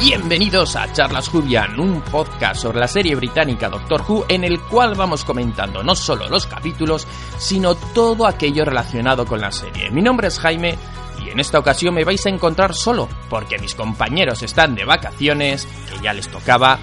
Bienvenidos a Charlas Jubian, un podcast sobre la serie británica Doctor Who en el cual vamos comentando no solo los capítulos, sino todo aquello relacionado con la serie. Mi nombre es Jaime y en esta ocasión me vais a encontrar solo, porque mis compañeros están de vacaciones, que ya les tocaba,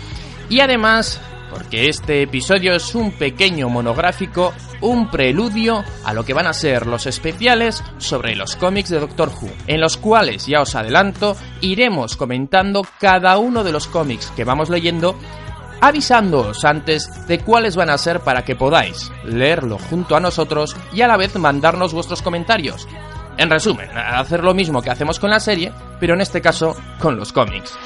y además porque este episodio es un pequeño monográfico, un preludio a lo que van a ser los especiales sobre los cómics de Doctor Who, en los cuales, ya os adelanto, iremos comentando cada uno de los cómics que vamos leyendo avisándoos antes de cuáles van a ser para que podáis leerlo junto a nosotros y a la vez mandarnos vuestros comentarios. En resumen, hacer lo mismo que hacemos con la serie, pero en este caso con los cómics.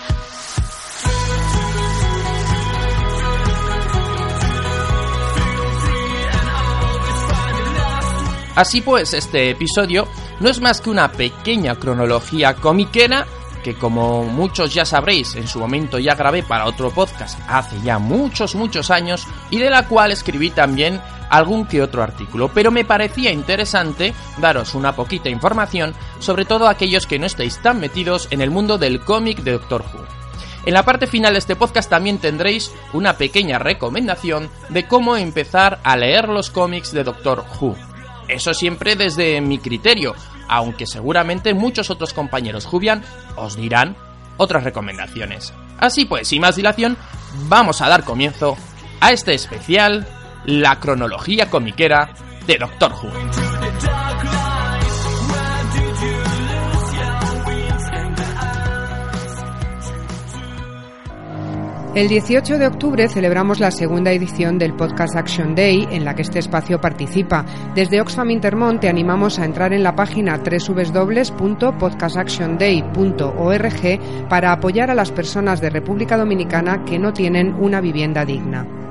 Así pues, este episodio no es más que una pequeña cronología comiquera que como muchos ya sabréis, en su momento ya grabé para otro podcast hace ya muchos, muchos años y de la cual escribí también algún que otro artículo, pero me parecía interesante daros una poquita información, sobre todo aquellos que no estáis tan metidos en el mundo del cómic de Doctor Who. En la parte final de este podcast también tendréis una pequeña recomendación de cómo empezar a leer los cómics de Doctor Who. Eso siempre desde mi criterio, aunque seguramente muchos otros compañeros Jubian os dirán otras recomendaciones. Así pues, sin más dilación, vamos a dar comienzo a este especial, la cronología comiquera de Doctor Who. El 18 de octubre celebramos la segunda edición del Podcast Action Day en la que este espacio participa. Desde Oxfam Intermont te animamos a entrar en la página www.podcastactionday.org para apoyar a las personas de República Dominicana que no tienen una vivienda digna.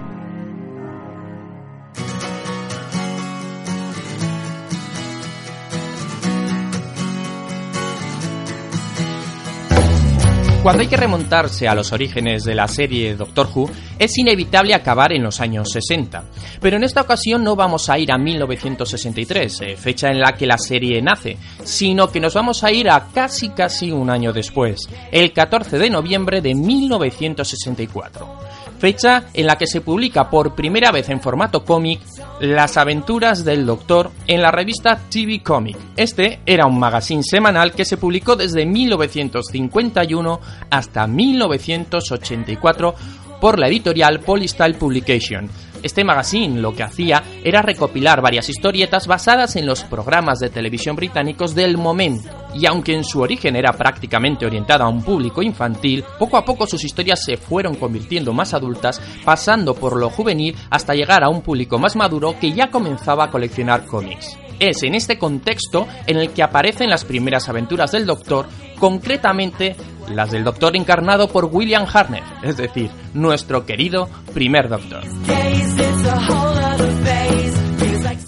Cuando hay que remontarse a los orígenes de la serie Doctor Who, es inevitable acabar en los años 60. Pero en esta ocasión no vamos a ir a 1963, eh, fecha en la que la serie nace, sino que nos vamos a ir a casi casi un año después, el 14 de noviembre de 1964 fecha en la que se publica por primera vez en formato cómic Las aventuras del Doctor en la revista TV Comic. Este era un magazine semanal que se publicó desde 1951 hasta 1984 por la editorial Polystyle Publication este magazine lo que hacía era recopilar varias historietas basadas en los programas de televisión británicos del momento, y aunque en su origen era prácticamente orientada a un público infantil, poco a poco sus historias se fueron convirtiendo más adultas, pasando por lo juvenil hasta llegar a un público más maduro que ya comenzaba a coleccionar cómics. Es en este contexto en el que aparecen las primeras aventuras del Doctor, concretamente las del Doctor encarnado por William Hartnell, es decir, nuestro querido primer Doctor.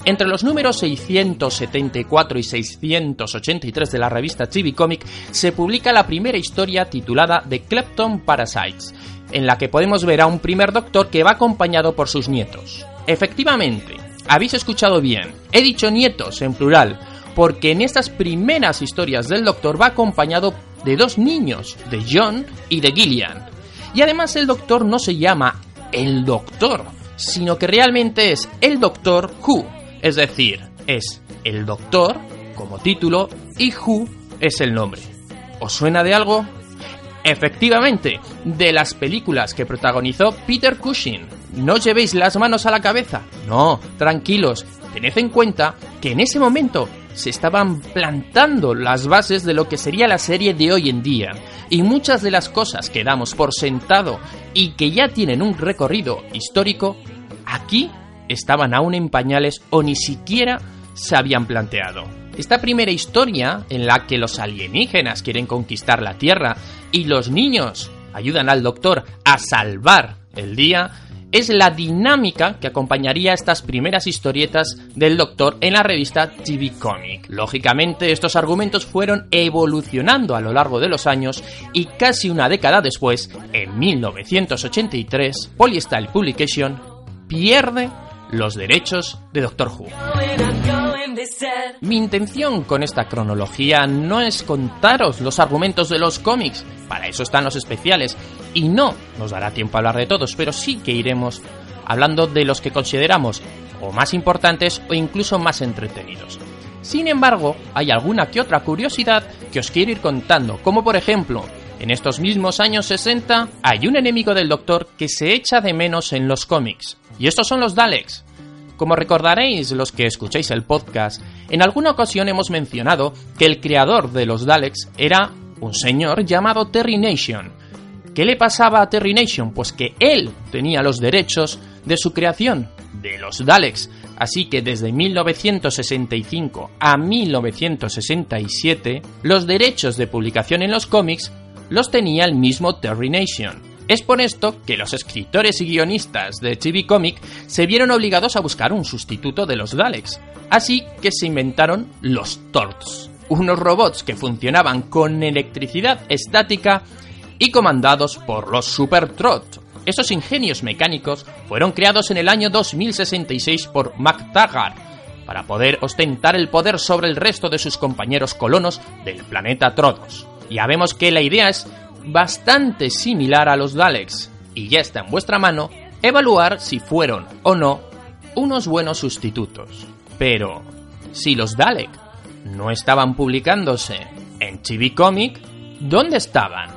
Entre los números 674 y 683 de la revista TV Comic se publica la primera historia titulada The Klepton Parasites, en la que podemos ver a un primer doctor que va acompañado por sus nietos. Efectivamente, habéis escuchado bien, he dicho nietos en plural, porque en estas primeras historias del doctor va acompañado de dos niños, de John y de Gillian. Y además el doctor no se llama el Doctor, sino que realmente es el Doctor Who, es decir, es el Doctor como título y Who es el nombre. ¿Os suena de algo? Efectivamente, de las películas que protagonizó Peter Cushing. No llevéis las manos a la cabeza. No, tranquilos. Tened en cuenta que en ese momento se estaban plantando las bases de lo que sería la serie de hoy en día. Y muchas de las cosas que damos por sentado y que ya tienen un recorrido histórico, aquí estaban aún en pañales o ni siquiera se habían planteado. Esta primera historia, en la que los alienígenas quieren conquistar la Tierra y los niños ayudan al doctor a salvar el día, es la dinámica que acompañaría estas primeras historietas del Doctor en la revista TV Comic. Lógicamente, estos argumentos fueron evolucionando a lo largo de los años y casi una década después, en 1983, Polystyle Publication pierde los derechos de Doctor Who. Mi intención con esta cronología no es contaros los argumentos de los cómics, para eso están los especiales, y no nos dará tiempo a hablar de todos, pero sí que iremos hablando de los que consideramos o más importantes o incluso más entretenidos. Sin embargo, hay alguna que otra curiosidad que os quiero ir contando, como por ejemplo, en estos mismos años 60 hay un enemigo del Doctor que se echa de menos en los cómics, y estos son los Daleks. Como recordaréis los que escucháis el podcast, en alguna ocasión hemos mencionado que el creador de los Daleks era un señor llamado Terry Nation. ¿Qué le pasaba a Terry Nation? Pues que él tenía los derechos de su creación, de los Daleks. Así que desde 1965 a 1967, los derechos de publicación en los cómics los tenía el mismo Terry Nation. Es por esto que los escritores y guionistas de TV Comic se vieron obligados a buscar un sustituto de los Daleks, así que se inventaron los Torts, unos robots que funcionaban con electricidad estática y comandados por los Super Trot. Esos ingenios mecánicos fueron creados en el año 2066 por MacTaggart para poder ostentar el poder sobre el resto de sus compañeros colonos del planeta Trodos. Ya vemos que la idea es bastante similar a los Daleks, y ya está en vuestra mano evaluar si fueron o no unos buenos sustitutos. Pero, si los Dalek no estaban publicándose en TV Comic, ¿dónde estaban?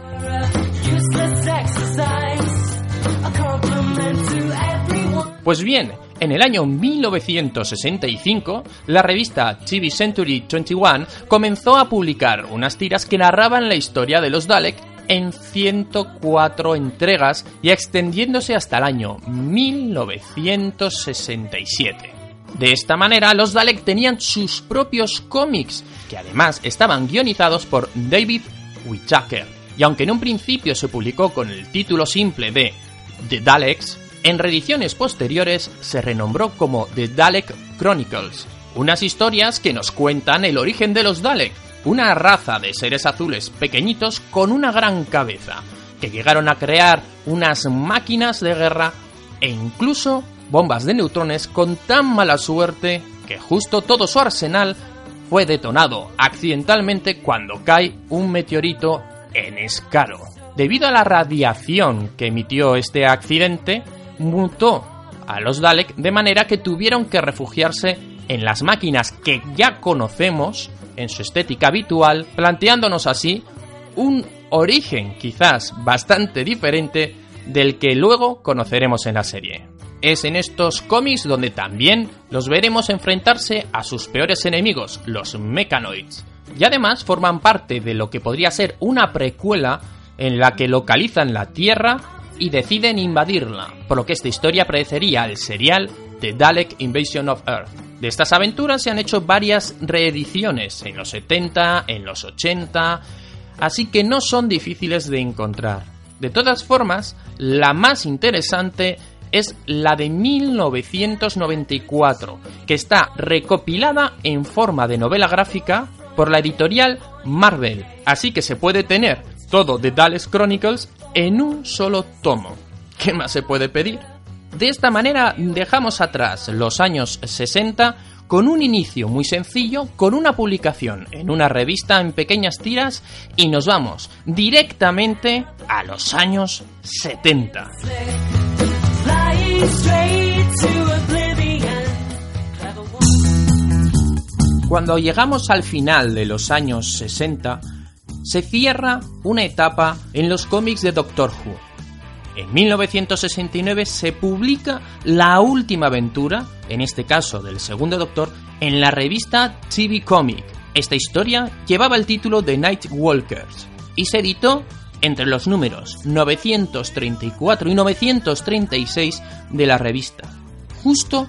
Pues bien, en el año 1965, la revista TV Century 21 comenzó a publicar unas tiras que narraban la historia de los Dalek en 104 entregas y extendiéndose hasta el año 1967. De esta manera, los Dalek tenían sus propios cómics, que además estaban guionizados por David Whittaker. Y aunque en un principio se publicó con el título simple de The Daleks, en reediciones posteriores se renombró como The Dalek Chronicles, unas historias que nos cuentan el origen de los Dalek, una raza de seres azules pequeñitos con una gran cabeza, que llegaron a crear unas máquinas de guerra e incluso bombas de neutrones con tan mala suerte que justo todo su arsenal fue detonado accidentalmente cuando cae un meteorito en Escaro. Debido a la radiación que emitió este accidente, mutó a los Dalek de manera que tuvieron que refugiarse en las máquinas que ya conocemos en su estética habitual, planteándonos así un origen quizás bastante diferente del que luego conoceremos en la serie. Es en estos cómics donde también los veremos enfrentarse a sus peores enemigos, los Mechanoids, y además forman parte de lo que podría ser una precuela en la que localizan la Tierra y deciden invadirla, por lo que esta historia predecería al serial The Dalek Invasion of Earth. De estas aventuras se han hecho varias reediciones en los 70, en los 80, así que no son difíciles de encontrar. De todas formas, la más interesante es la de 1994, que está recopilada en forma de novela gráfica por la editorial Marvel, así que se puede tener todo de Dalek Chronicles en un solo tomo. ¿Qué más se puede pedir? De esta manera dejamos atrás los años 60 con un inicio muy sencillo, con una publicación en una revista en pequeñas tiras y nos vamos directamente a los años 70. Cuando llegamos al final de los años 60, se cierra una etapa en los cómics de Doctor Who. En 1969 se publica la última aventura, en este caso del segundo Doctor, en la revista TV Comic. Esta historia llevaba el título de Night Walkers y se editó entre los números 934 y 936 de la revista, justo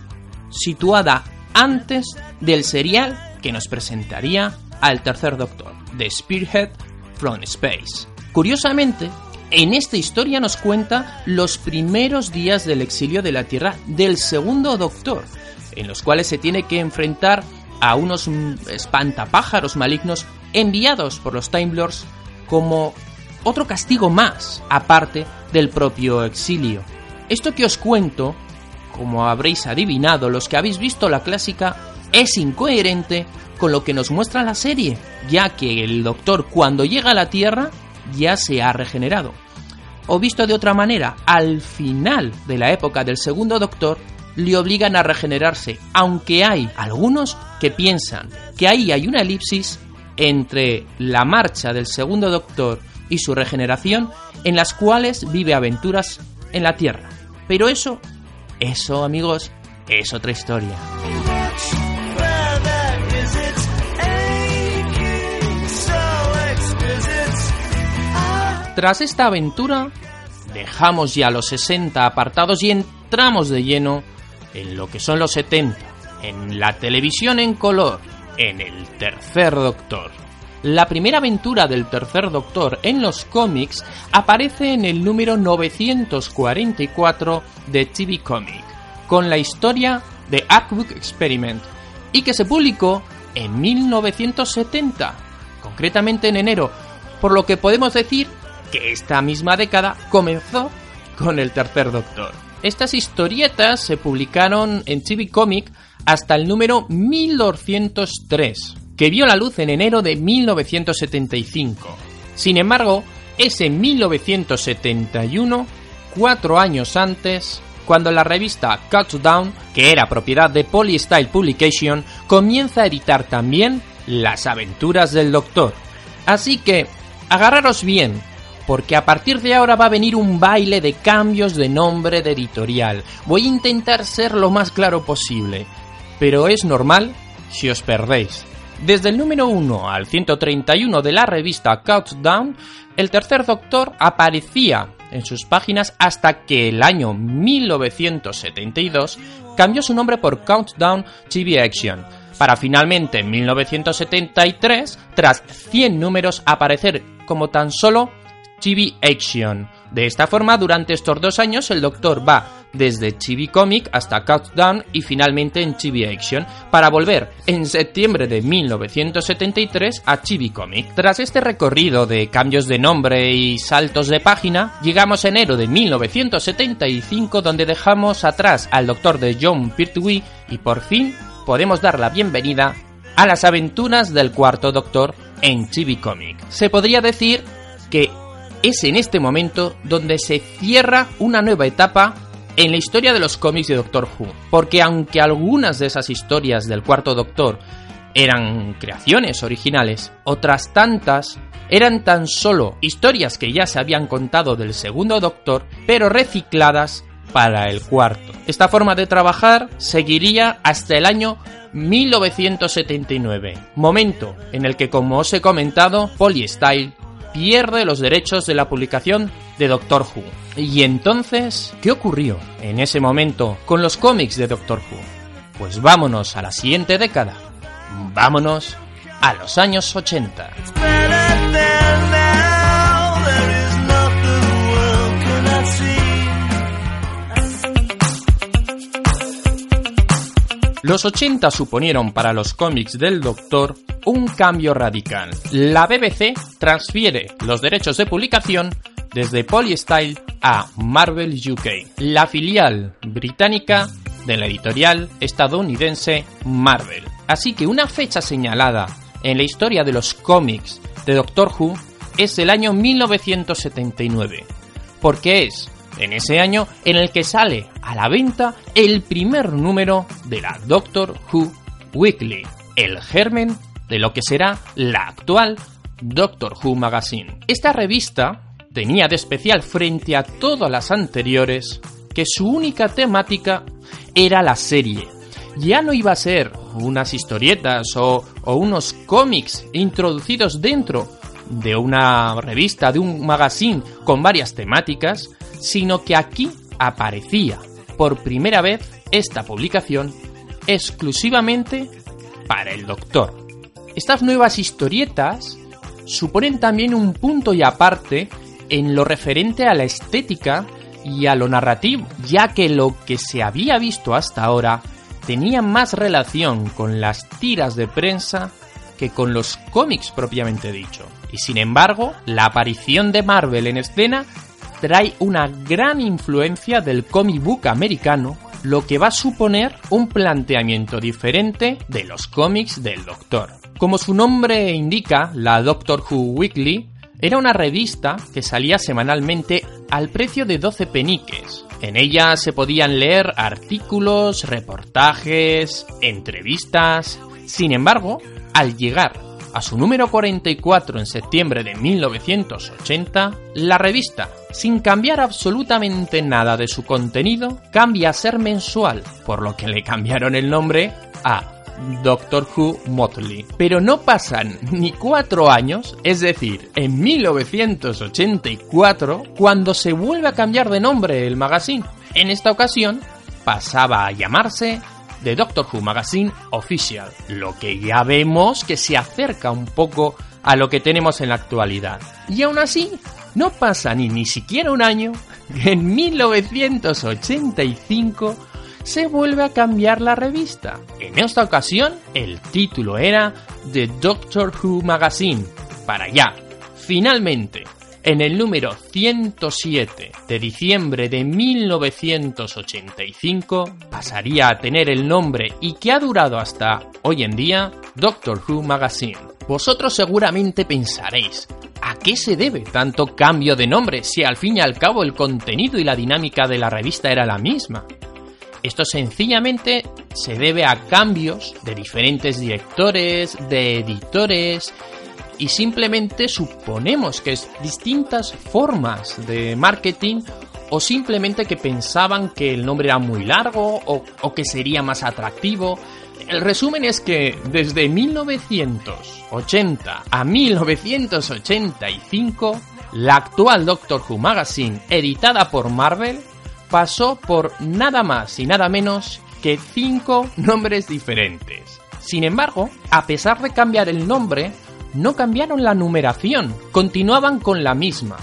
situada antes del serial que nos presentaría al tercer Doctor, The Spearhead from Space. Curiosamente, en esta historia nos cuenta los primeros días del exilio de la Tierra del segundo Doctor, en los cuales se tiene que enfrentar a unos espantapájaros malignos enviados por los Time Lords como otro castigo más, aparte del propio exilio. Esto que os cuento, como habréis adivinado los que habéis visto la clásica, es incoherente con lo que nos muestra la serie, ya que el doctor cuando llega a la Tierra ya se ha regenerado. O visto de otra manera, al final de la época del segundo doctor, le obligan a regenerarse, aunque hay algunos que piensan que ahí hay una elipsis entre la marcha del segundo doctor y su regeneración, en las cuales vive aventuras en la Tierra. Pero eso, eso amigos, es otra historia. Tras esta aventura, dejamos ya los 60 apartados y entramos de lleno en lo que son los 70, en la televisión en color, en el tercer Doctor. La primera aventura del tercer Doctor en los cómics aparece en el número 944 de TV Comic, con la historia de Artbook Experiment, y que se publicó en 1970, concretamente en enero, por lo que podemos decir que esta misma década comenzó con el tercer Doctor. Estas historietas se publicaron en TV Comic hasta el número 1203, que vio la luz en enero de 1975. Sin embargo, es en 1971, cuatro años antes, cuando la revista Countdown, que era propiedad de Polystyle Publication, comienza a editar también las aventuras del Doctor. Así que, agarraros bien, porque a partir de ahora va a venir un baile de cambios de nombre de editorial. Voy a intentar ser lo más claro posible, pero es normal si os perdéis. Desde el número 1 al 131 de la revista Countdown, el tercer doctor aparecía en sus páginas hasta que el año 1972 cambió su nombre por Countdown TV Action, para finalmente en 1973, tras 100 números, aparecer como tan solo Chibi Action. De esta forma, durante estos dos años, el Doctor va desde Chibi Comic hasta Countdown y finalmente en Chibi Action, para volver en septiembre de 1973 a Chibi Comic. Tras este recorrido de cambios de nombre y saltos de página, llegamos a enero de 1975 donde dejamos atrás al Doctor de John Pertwee y por fin podemos dar la bienvenida a las aventuras del cuarto Doctor en Chibi Comic. Se podría decir que es en este momento donde se cierra una nueva etapa en la historia de los cómics de Doctor Who. Porque aunque algunas de esas historias del cuarto Doctor eran creaciones originales, otras tantas eran tan solo historias que ya se habían contado del segundo Doctor, pero recicladas para el cuarto. Esta forma de trabajar seguiría hasta el año 1979, momento en el que, como os he comentado, Polystyle pierde los derechos de la publicación de Doctor Who. Y entonces, ¿qué ocurrió en ese momento con los cómics de Doctor Who? Pues vámonos a la siguiente década. Vámonos a los años 80. Los 80 suponieron para los cómics del Doctor un cambio radical. La BBC transfiere los derechos de publicación desde Polystyle a Marvel UK, la filial británica de la editorial estadounidense Marvel. Así que una fecha señalada en la historia de los cómics de Doctor Who es el año 1979, porque es en ese año en el que sale a la venta el primer número de la Doctor Who Weekly, el germen de lo que será la actual Doctor Who Magazine. Esta revista tenía de especial frente a todas las anteriores que su única temática era la serie. Ya no iba a ser unas historietas o, o unos cómics introducidos dentro de una revista, de un magazine con varias temáticas, sino que aquí aparecía por primera vez esta publicación exclusivamente para el Doctor. Estas nuevas historietas suponen también un punto y aparte en lo referente a la estética y a lo narrativo, ya que lo que se había visto hasta ahora tenía más relación con las tiras de prensa que con los cómics propiamente dicho. Y sin embargo, la aparición de Marvel en escena trae una gran influencia del comic book americano, lo que va a suponer un planteamiento diferente de los cómics del Doctor. Como su nombre indica, la Doctor Who Weekly era una revista que salía semanalmente al precio de 12 peniques. En ella se podían leer artículos, reportajes, entrevistas. Sin embargo, al llegar a su número 44 en septiembre de 1980, la revista, sin cambiar absolutamente nada de su contenido, cambia a ser mensual, por lo que le cambiaron el nombre a Doctor Who Motley. Pero no pasan ni cuatro años, es decir, en 1984, cuando se vuelve a cambiar de nombre el magazine. En esta ocasión, pasaba a llamarse The Doctor Who Magazine Official, lo que ya vemos que se acerca un poco a lo que tenemos en la actualidad. Y aún así, no pasa ni ni siquiera un año en 1985 se vuelve a cambiar la revista. En esta ocasión, el título era The Doctor Who Magazine. Para allá. Finalmente, en el número 107 de diciembre de 1985 pasaría a tener el nombre y que ha durado hasta hoy en día Doctor Who Magazine. Vosotros seguramente pensaréis, ¿a qué se debe tanto cambio de nombre si al fin y al cabo el contenido y la dinámica de la revista era la misma? Esto sencillamente se debe a cambios de diferentes directores, de editores y simplemente suponemos que es distintas formas de marketing o simplemente que pensaban que el nombre era muy largo o, o que sería más atractivo. El resumen es que desde 1980 a 1985, la actual Doctor Who Magazine, editada por Marvel, pasó por nada más y nada menos que cinco nombres diferentes. Sin embargo, a pesar de cambiar el nombre, no cambiaron la numeración, continuaban con la misma,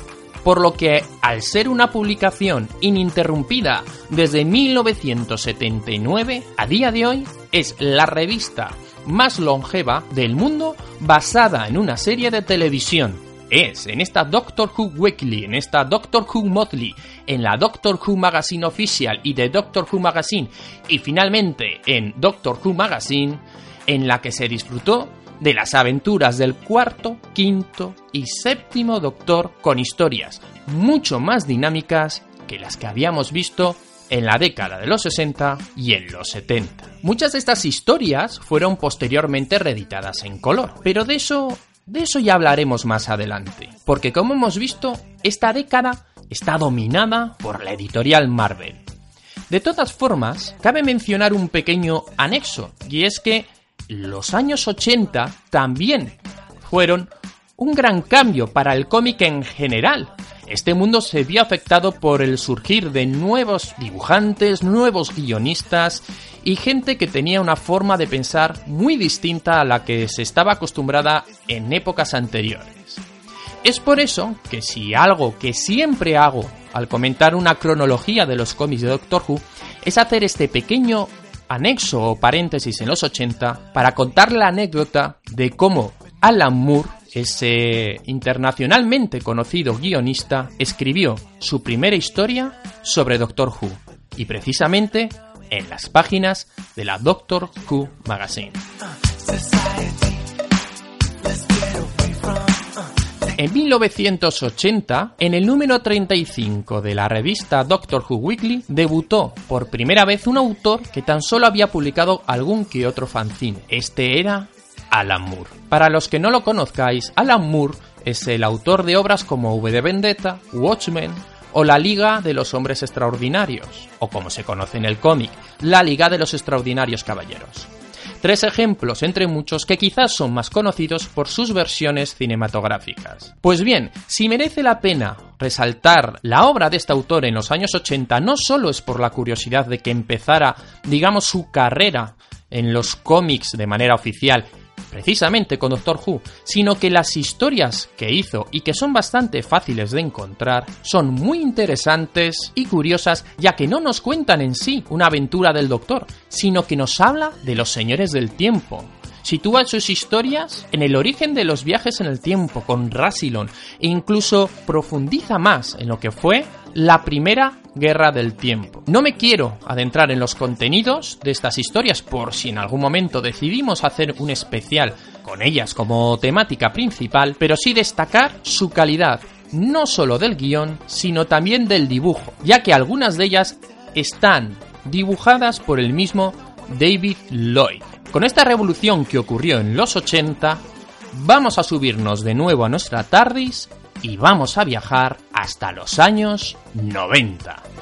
por lo que al ser una publicación ininterrumpida desde 1979, a día de hoy es la revista más longeva del mundo basada en una serie de televisión. Es en esta Doctor Who Weekly, en esta Doctor Who Monthly, en la Doctor Who Magazine Official y de Doctor Who Magazine y finalmente en Doctor Who Magazine en la que se disfrutó de las aventuras del cuarto, quinto y séptimo Doctor con historias mucho más dinámicas que las que habíamos visto en la década de los 60 y en los 70. Muchas de estas historias fueron posteriormente reeditadas en color, pero de eso de eso ya hablaremos más adelante, porque como hemos visto, esta década está dominada por la editorial Marvel. De todas formas, cabe mencionar un pequeño anexo, y es que los años 80 también fueron un gran cambio para el cómic en general. Este mundo se vio afectado por el surgir de nuevos dibujantes, nuevos guionistas y gente que tenía una forma de pensar muy distinta a la que se estaba acostumbrada en épocas anteriores. Es por eso que si algo que siempre hago al comentar una cronología de los cómics de Doctor Who es hacer este pequeño anexo o paréntesis en los 80 para contar la anécdota de cómo Alan Moore, ese internacionalmente conocido guionista, escribió su primera historia sobre Doctor Who y precisamente en las páginas de la Doctor Who Magazine. En 1980, en el número 35 de la revista Doctor Who Weekly, debutó por primera vez un autor que tan solo había publicado algún que otro fanzine. Este era Alan Moore. Para los que no lo conozcáis, Alan Moore es el autor de obras como V de Vendetta, Watchmen o La Liga de los Hombres Extraordinarios, o como se conoce en el cómic, La Liga de los Extraordinarios Caballeros. Tres ejemplos entre muchos que quizás son más conocidos por sus versiones cinematográficas. Pues bien, si merece la pena resaltar la obra de este autor en los años 80 no solo es por la curiosidad de que empezara, digamos, su carrera en los cómics de manera oficial precisamente con Doctor Who, sino que las historias que hizo y que son bastante fáciles de encontrar son muy interesantes y curiosas ya que no nos cuentan en sí una aventura del Doctor, sino que nos habla de los señores del tiempo, sitúa sus historias en el origen de los viajes en el tiempo con Rassilon e incluso profundiza más en lo que fue la primera guerra del tiempo. No me quiero adentrar en los contenidos de estas historias por si en algún momento decidimos hacer un especial con ellas como temática principal, pero sí destacar su calidad, no solo del guion, sino también del dibujo, ya que algunas de ellas están dibujadas por el mismo David Lloyd. Con esta revolución que ocurrió en los 80, vamos a subirnos de nuevo a nuestra TARDIS y vamos a viajar hasta los años 90.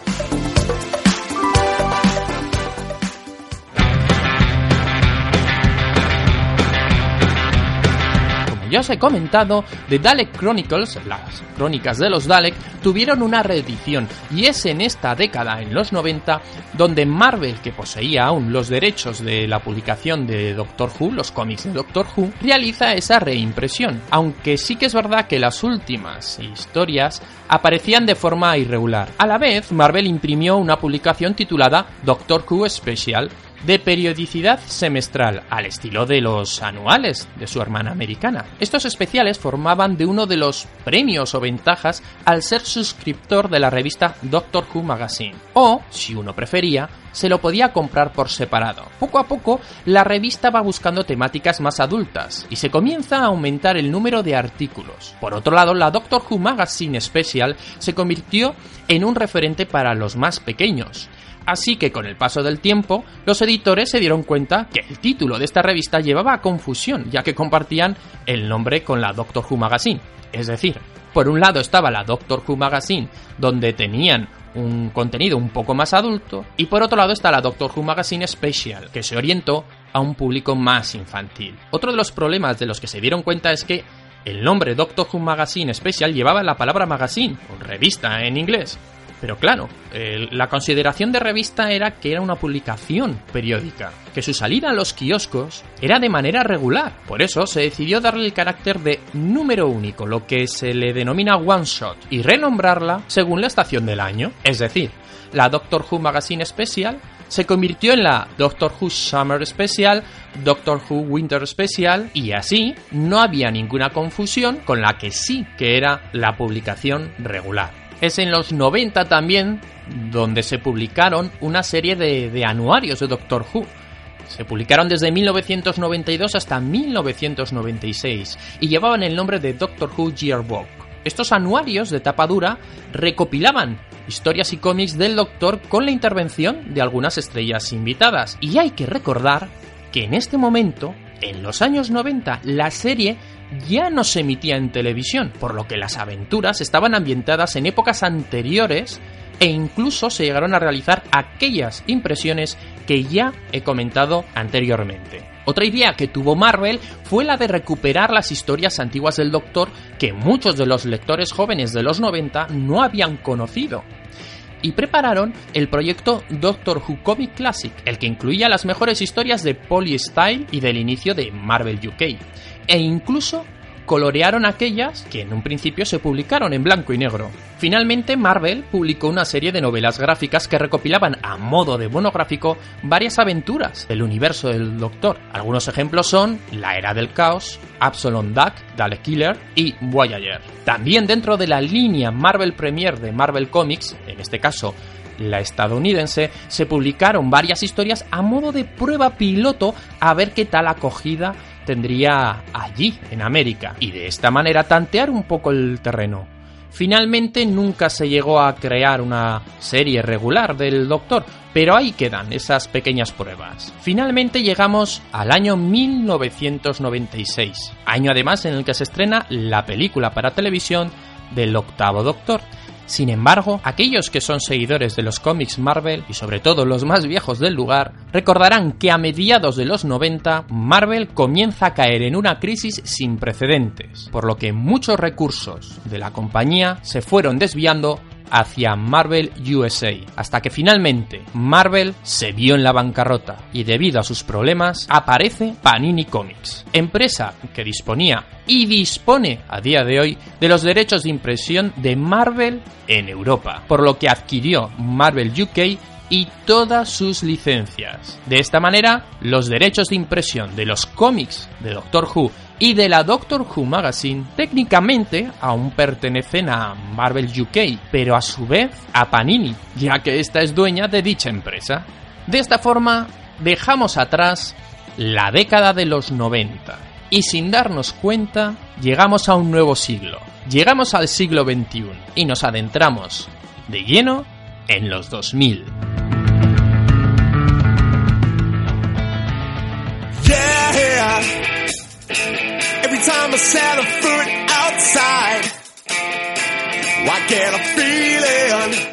Ya os he comentado, The Dalek Chronicles, las crónicas de los Dalek, tuvieron una reedición y es en esta década, en los 90, donde Marvel, que poseía aún los derechos de la publicación de Doctor Who, los cómics de Doctor Who, realiza esa reimpresión, aunque sí que es verdad que las últimas historias aparecían de forma irregular. A la vez, Marvel imprimió una publicación titulada Doctor Who Special, de periodicidad semestral, al estilo de los anuales de su hermana americana. Estos especiales formaban de uno de los premios o ventajas al ser suscriptor de la revista Doctor Who Magazine, o, si uno prefería, se lo podía comprar por separado. Poco a poco, la revista va buscando temáticas más adultas y se comienza a aumentar el número de artículos. Por otro lado, la Doctor Who Magazine Special se convirtió en un referente para los más pequeños, Así que con el paso del tiempo, los editores se dieron cuenta que el título de esta revista llevaba a confusión, ya que compartían el nombre con la Doctor Who Magazine. Es decir, por un lado estaba la Doctor Who Magazine, donde tenían un contenido un poco más adulto, y por otro lado está la Doctor Who Magazine Special, que se orientó a un público más infantil. Otro de los problemas de los que se dieron cuenta es que el nombre Doctor Who Magazine Special llevaba la palabra magazine, o revista en inglés, pero claro, la consideración de revista era que era una publicación periódica, que su salida a los kioscos era de manera regular. Por eso se decidió darle el carácter de número único, lo que se le denomina one shot, y renombrarla según la estación del año. Es decir, la Doctor Who Magazine Special se convirtió en la Doctor Who Summer Special, Doctor Who Winter Special y así no había ninguna confusión con la que sí que era la publicación regular. Es en los 90 también donde se publicaron una serie de, anuarios de Doctor Who. Se publicaron desde 1992 hasta 1996 y llevaban el nombre de Doctor Who Yearbook. Estos anuarios de tapa dura recopilaban historias y cómics del Doctor con la intervención de algunas estrellas invitadas. Y hay que recordar que en este momento, en los años 90, la serie ya no se emitía en televisión, por lo que las aventuras estaban ambientadas en épocas anteriores e incluso se llegaron a realizar aquellas impresiones que ya he comentado anteriormente. Otra idea que tuvo Marvel fue la de recuperar las historias antiguas del Doctor que muchos de los lectores jóvenes de los 90 no habían conocido. Y prepararon el proyecto Doctor Who Comic Classic, el que incluía las mejores historias de Polly Style y del inicio de Marvel UK e incluso colorearon aquellas que en un principio se publicaron en blanco y negro. Finalmente, Marvel publicó una serie de novelas gráficas que recopilaban a modo de monográfico varias aventuras del universo del Doctor. Algunos ejemplos son La Era del Caos, Absalom Duck, Dalek Killer y Voyager. También dentro de la línea Marvel Premier de Marvel Comics, en este caso la estadounidense, se publicaron varias historias a modo de prueba piloto a ver qué tal acogida tendría allí, en América, y de esta manera tantear un poco el terreno. Finalmente nunca se llegó a crear una serie regular del Doctor, pero ahí quedan esas pequeñas pruebas. Finalmente llegamos al año 1996, año además en el que se estrena la película para televisión del octavo Doctor, sin embargo, aquellos que son seguidores de los cómics Marvel, y sobre todo los más viejos del lugar, recordarán que a mediados de los 90 Marvel comienza a caer en una crisis sin precedentes, por lo que muchos recursos de la compañía se fueron desviando hacia Marvel USA, hasta que finalmente Marvel se vio en la bancarrota y debido a sus problemas aparece Panini Comics, empresa que disponía y dispone a día de hoy de los derechos de impresión de Marvel en Europa, por lo que adquirió Marvel UK y todas sus licencias. De esta manera, los derechos de impresión de los cómics de Doctor Who y de la Doctor Who Magazine técnicamente aún pertenecen a Marvel UK, pero a su vez a Panini, ya que esta es dueña de dicha empresa. De esta forma, dejamos atrás la década de los 90 y sin darnos cuenta llegamos a un nuevo siglo. Llegamos al siglo XXI y nos adentramos de lleno en los 2000.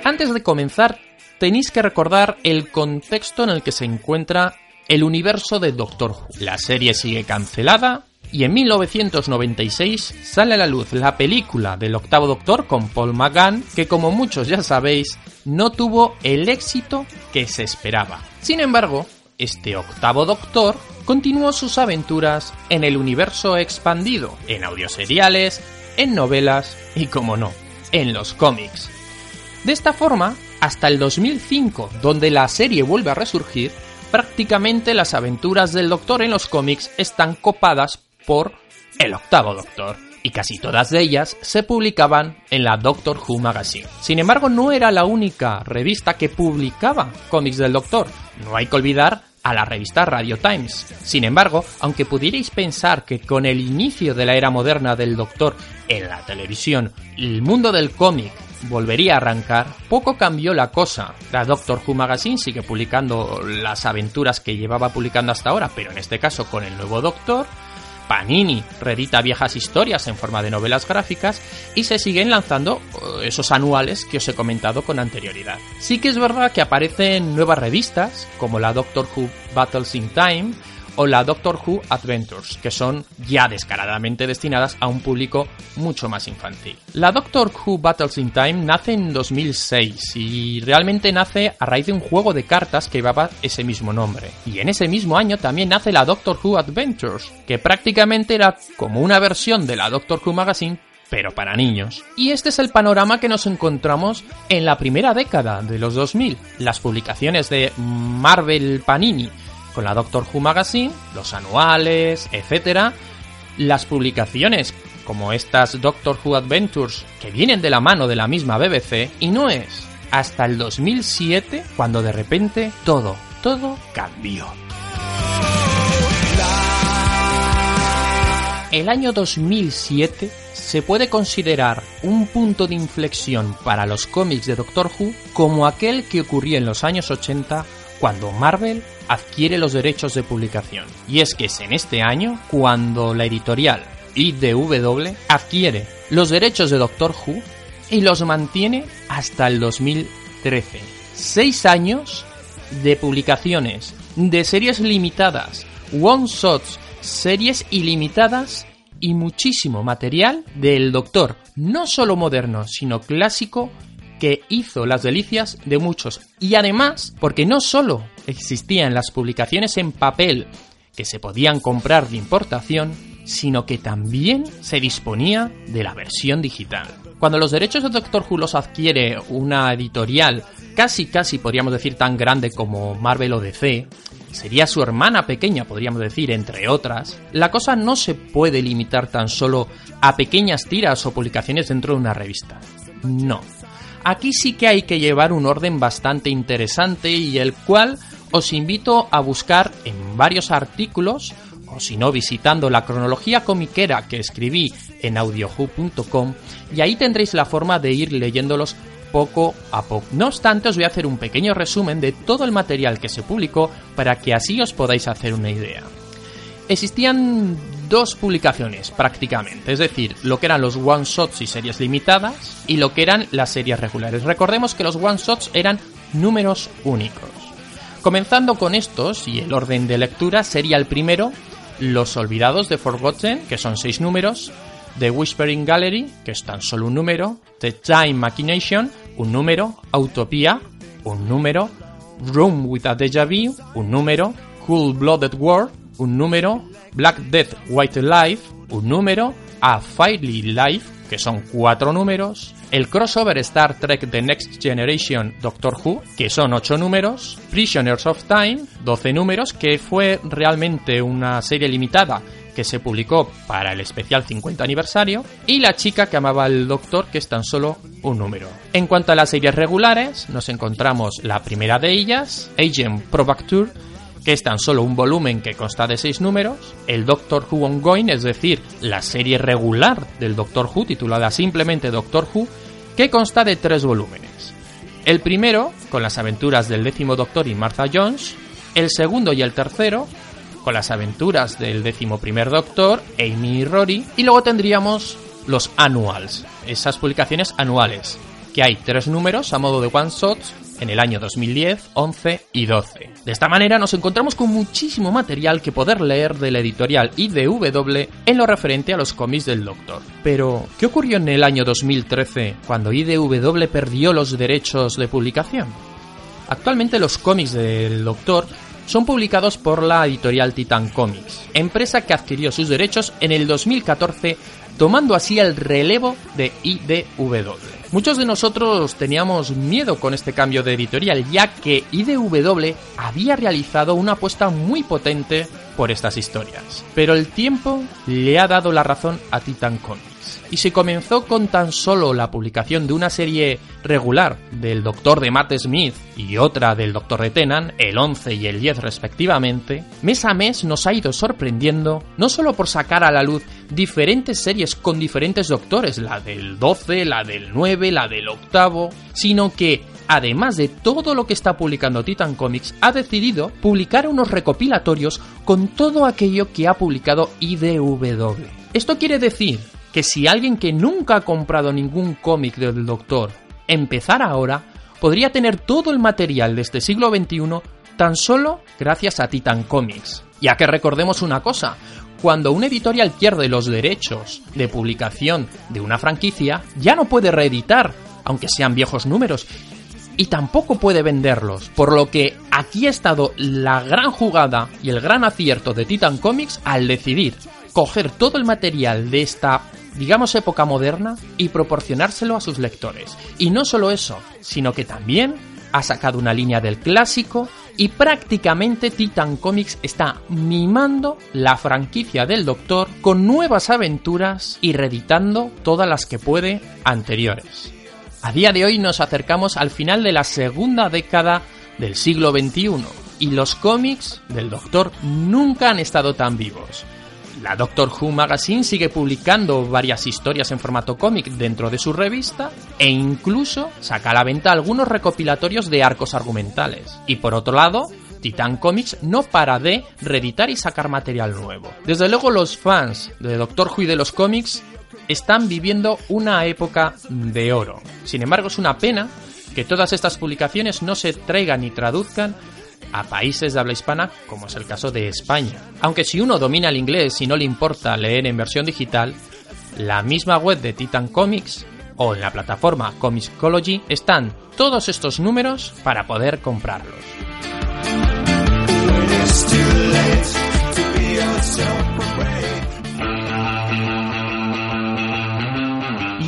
Antes de comenzar, tenéis que recordar el contexto en el que se encuentra el universo de Doctor Who. La serie sigue cancelada y en 1996 sale a la luz la película del octavo Doctor con Paul McGann, que como muchos ya sabéis, no tuvo el éxito que se esperaba. Sin embargo, este octavo Doctor continuó sus aventuras en el universo expandido, en audioseriales, en novelas y, como no, en los cómics. De esta forma, hasta el 2005, donde la serie vuelve a resurgir, prácticamente las aventuras del Doctor en los cómics están copadas por el octavo Doctor, y casi todas de ellas se publicaban en la Doctor Who Magazine. Sin embargo, no era la única revista que publicaba cómics del Doctor. No hay que olvidar a la revista Radio Times. Sin embargo, aunque pudierais pensar que con el inicio de la era moderna del Doctor en la televisión, el mundo del cómic volvería a arrancar, poco cambió la cosa. La Doctor Who Magazine sigue publicando las aventuras que llevaba publicando hasta ahora, pero en este caso con el nuevo Doctor, Panini reedita viejas historias en forma de novelas gráficas y se siguen lanzando eh, esos anuales que os he comentado con anterioridad. Sí que es verdad que aparecen nuevas revistas como la Doctor Who Battles in Time o la Doctor Who Adventures, que son ya descaradamente destinadas a un público mucho más infantil. La Doctor Who Battles in Time nace en 2006 y realmente nace a raíz de un juego de cartas que llevaba ese mismo nombre. Y en ese mismo año también nace la Doctor Who Adventures, que prácticamente era como una versión de la Doctor Who Magazine pero para niños. Y este es el panorama que nos encontramos en la primera década de los 2000. Las publicaciones de Marvel Panini con la Doctor Who Magazine, los anuales, etc. Las publicaciones como estas Doctor Who Adventures que vienen de la mano de la misma BBC y no es hasta el 2007 cuando de repente todo, todo cambió. El año 2007 se puede considerar un punto de inflexión para los cómics de Doctor Who como aquel que ocurrió en los años 80 cuando Marvel adquiere los derechos de publicación. Y es que es en este año cuando la editorial IDW adquiere los derechos de Doctor Who y los mantiene hasta el 2013. Seis años de publicaciones, de series limitadas, one-shots, series ilimitadas y muchísimo material del Doctor, no solo moderno, sino clásico que hizo las delicias de muchos. Y además, porque no solo existían las publicaciones en papel que se podían comprar de importación, sino que también se disponía de la versión digital. Cuando los derechos de Doctor Who los adquiere una editorial casi casi podríamos decir tan grande como Marvel o DC, sería su hermana pequeña, podríamos decir, entre otras, la cosa no se puede limitar tan solo a pequeñas tiras o publicaciones dentro de una revista. No, Aquí sí que hay que llevar un orden bastante interesante y el cual os invito a buscar en varios artículos o si no, visitando la cronología comiquera que escribí en audiohu.com y ahí tendréis la forma de ir leyéndolos poco a poco. No obstante, os voy a hacer un pequeño resumen de todo el material que se publicó para que así os podáis hacer una idea. Existían dos publicaciones prácticamente, es decir, lo que eran los one shots y series limitadas y lo que eran las series regulares. Recordemos que los one shots eran números únicos. Comenzando con estos, y el orden de lectura sería el primero, Los Olvidados de Forgotten, que son seis números, The Whispering Gallery, que es tan solo un número, The Time Machination, un número, Utopia, un número, Room with a Deja un número, Cool Blooded War, un número, Black Death White Life, un número, A Fiery Life, que son cuatro números, el crossover Star Trek The Next Generation Doctor Who, que son ocho números, Prisoners of Time, 12 números, que fue realmente una serie limitada que se publicó para el especial 50 aniversario, y La chica que amaba al doctor, que es tan solo un número. En cuanto a las series regulares, nos encontramos la primera de ellas, Agent Probacture, que es tan solo un volumen que consta de seis números, el Doctor Who Ongoing, es decir, la serie regular del Doctor Who, titulada simplemente Doctor Who, que consta de tres volúmenes. El primero, con las aventuras del décimo Doctor y Martha Jones, el segundo y el tercero, con las aventuras del décimo primer Doctor, Amy y Rory, y luego tendríamos los annuals, esas publicaciones anuales, que hay tres números a modo de one shots en el año 2010, 11 y 12. De esta manera nos encontramos con muchísimo material que poder leer de la editorial IDW en lo referente a los cómics del Doctor. Pero, ¿qué ocurrió en el año 2013 cuando IDW perdió los derechos de publicación? Actualmente los cómics del Doctor son publicados por la editorial Titan Comics, empresa que adquirió sus derechos en el 2014 tomando así el relevo de IDW. Muchos de nosotros teníamos miedo con este cambio de editorial, ya que IDW había realizado una apuesta muy potente por estas historias. Pero el tiempo le ha dado la razón a Titan Comics y se comenzó con tan solo la publicación de una serie regular del Doctor de Matt Smith y otra del Doctor de Tenan, el 11 y el 10 respectivamente, mes a mes nos ha ido sorprendiendo no solo por sacar a la luz diferentes series con diferentes doctores, la del 12, la del 9, la del octavo, sino que además de todo lo que está publicando Titan Comics, ha decidido publicar unos recopilatorios con todo aquello que ha publicado IDW. Esto quiere decir que si alguien que nunca ha comprado ningún cómic del Doctor empezara ahora, podría tener todo el material de este siglo XXI tan solo gracias a Titan Comics. Ya que recordemos una cosa, cuando un editorial pierde los derechos de publicación de una franquicia, ya no puede reeditar, aunque sean viejos números, y tampoco puede venderlos, por lo que aquí ha estado la gran jugada y el gran acierto de Titan Comics al decidir coger todo el material de esta digamos época moderna, y proporcionárselo a sus lectores. Y no solo eso, sino que también ha sacado una línea del clásico y prácticamente Titan Comics está mimando la franquicia del Doctor con nuevas aventuras y reeditando todas las que puede anteriores. A día de hoy nos acercamos al final de la segunda década del siglo XXI y los cómics del Doctor nunca han estado tan vivos. La Doctor Who Magazine sigue publicando varias historias en formato cómic dentro de su revista e incluso saca a la venta algunos recopilatorios de arcos argumentales. Y por otro lado, Titan Comics no para de reeditar y sacar material nuevo. Desde luego los fans de Doctor Who y de los cómics están viviendo una época de oro. Sin embargo, es una pena que todas estas publicaciones no se traigan y traduzcan a países de habla hispana, como es el caso de España. Aunque si uno domina el inglés y no le importa leer en versión digital, la misma web de Titan Comics o en la plataforma Comicsology están todos estos números para poder comprarlos.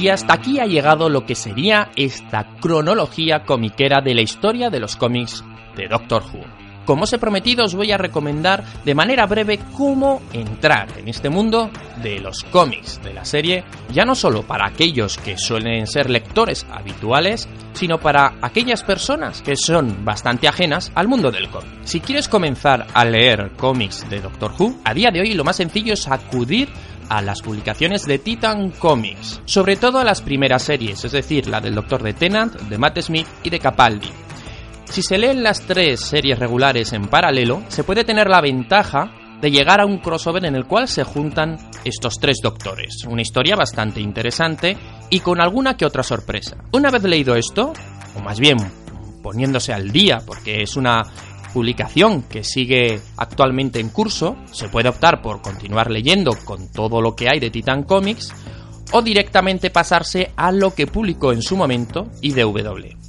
Y hasta aquí ha llegado lo que sería esta cronología comiquera de la historia de los cómics de Doctor Who. Como os he prometido, os voy a recomendar de manera breve cómo entrar en este mundo de los cómics de la serie, ya no solo para aquellos que suelen ser lectores habituales, sino para aquellas personas que son bastante ajenas al mundo del cómic. Si quieres comenzar a leer cómics de Doctor Who, a día de hoy lo más sencillo es acudir a las publicaciones de Titan Comics, sobre todo a las primeras series, es decir, la del Doctor de Tennant, de Matt Smith y de Capaldi. Si se leen las tres series regulares en paralelo, se puede tener la ventaja de llegar a un crossover en el cual se juntan estos tres doctores. Una historia bastante interesante y con alguna que otra sorpresa. Una vez leído esto, o más bien poniéndose al día, porque es una publicación que sigue actualmente en curso, se puede optar por continuar leyendo con todo lo que hay de Titan Comics o directamente pasarse a lo que publicó en su momento IDW.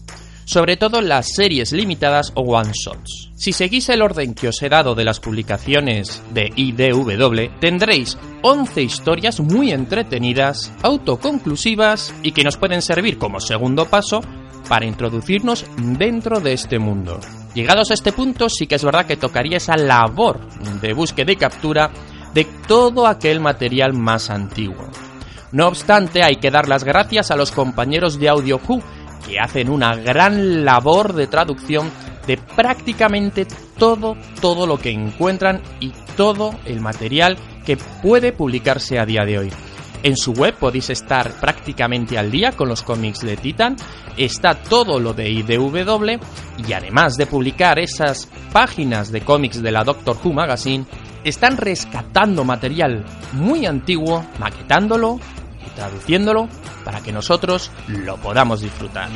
Sobre todo las series limitadas o one-shots. Si seguís el orden que os he dado de las publicaciones de IDW, tendréis 11 historias muy entretenidas, autoconclusivas y que nos pueden servir como segundo paso para introducirnos dentro de este mundo. Llegados a este punto, sí que es verdad que tocaría esa labor de búsqueda y captura de todo aquel material más antiguo. No obstante, hay que dar las gracias a los compañeros de Audio Who, que hacen una gran labor de traducción de prácticamente todo, todo lo que encuentran y todo el material que puede publicarse a día de hoy. En su web podéis estar prácticamente al día con los cómics de Titan, está todo lo de IDW y además de publicar esas páginas de cómics de la Doctor Who Magazine, están rescatando material muy antiguo, maquetándolo traduciéndolo para que nosotros lo podamos disfrutar.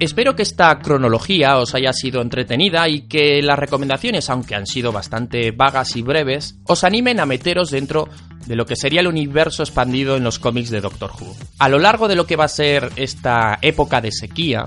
Espero que esta cronología os haya sido entretenida y que las recomendaciones, aunque han sido bastante vagas y breves, os animen a meteros dentro de lo que sería el universo expandido en los cómics de Doctor Who. A lo largo de lo que va a ser esta época de sequía,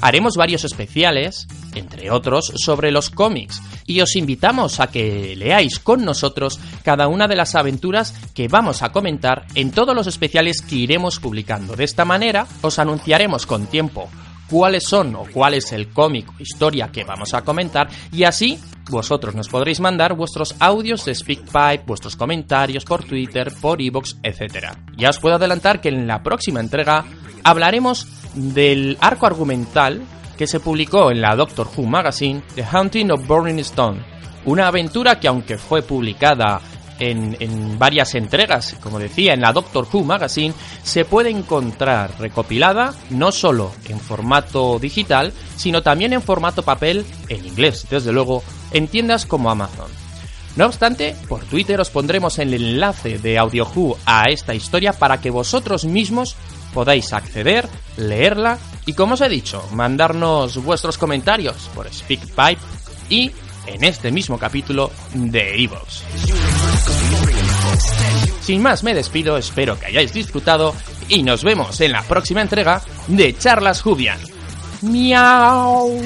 haremos varios especiales, entre otros, sobre los cómics, y os invitamos a que leáis con nosotros cada una de las aventuras que vamos a comentar en todos los especiales que iremos publicando. De esta manera, os anunciaremos con tiempo cuáles son o cuál es el cómic o historia que vamos a comentar y así vosotros nos podréis mandar vuestros audios de SpeakPipe, vuestros comentarios por Twitter, por Evox, etc. Ya os puedo adelantar que en la próxima entrega hablaremos del arco argumental que se publicó en la Doctor Who Magazine, The Haunting of Burning Stone, una aventura que aunque fue publicada en, varias entregas, como decía, en la Doctor Who Magazine, se puede encontrar recopilada no solo en formato digital, sino también en formato papel, en inglés, desde luego, en tiendas como Amazon. No obstante, por Twitter os pondremos el enlace de Audio Who a esta historia para que vosotros mismos podáis acceder, leerla y, como os he dicho, mandarnos vuestros comentarios por SpeakPipe y en este mismo capítulo de Evox. Sin más me despido, espero que hayáis disfrutado y nos vemos en la próxima entrega de Charlas Jubian. Miau.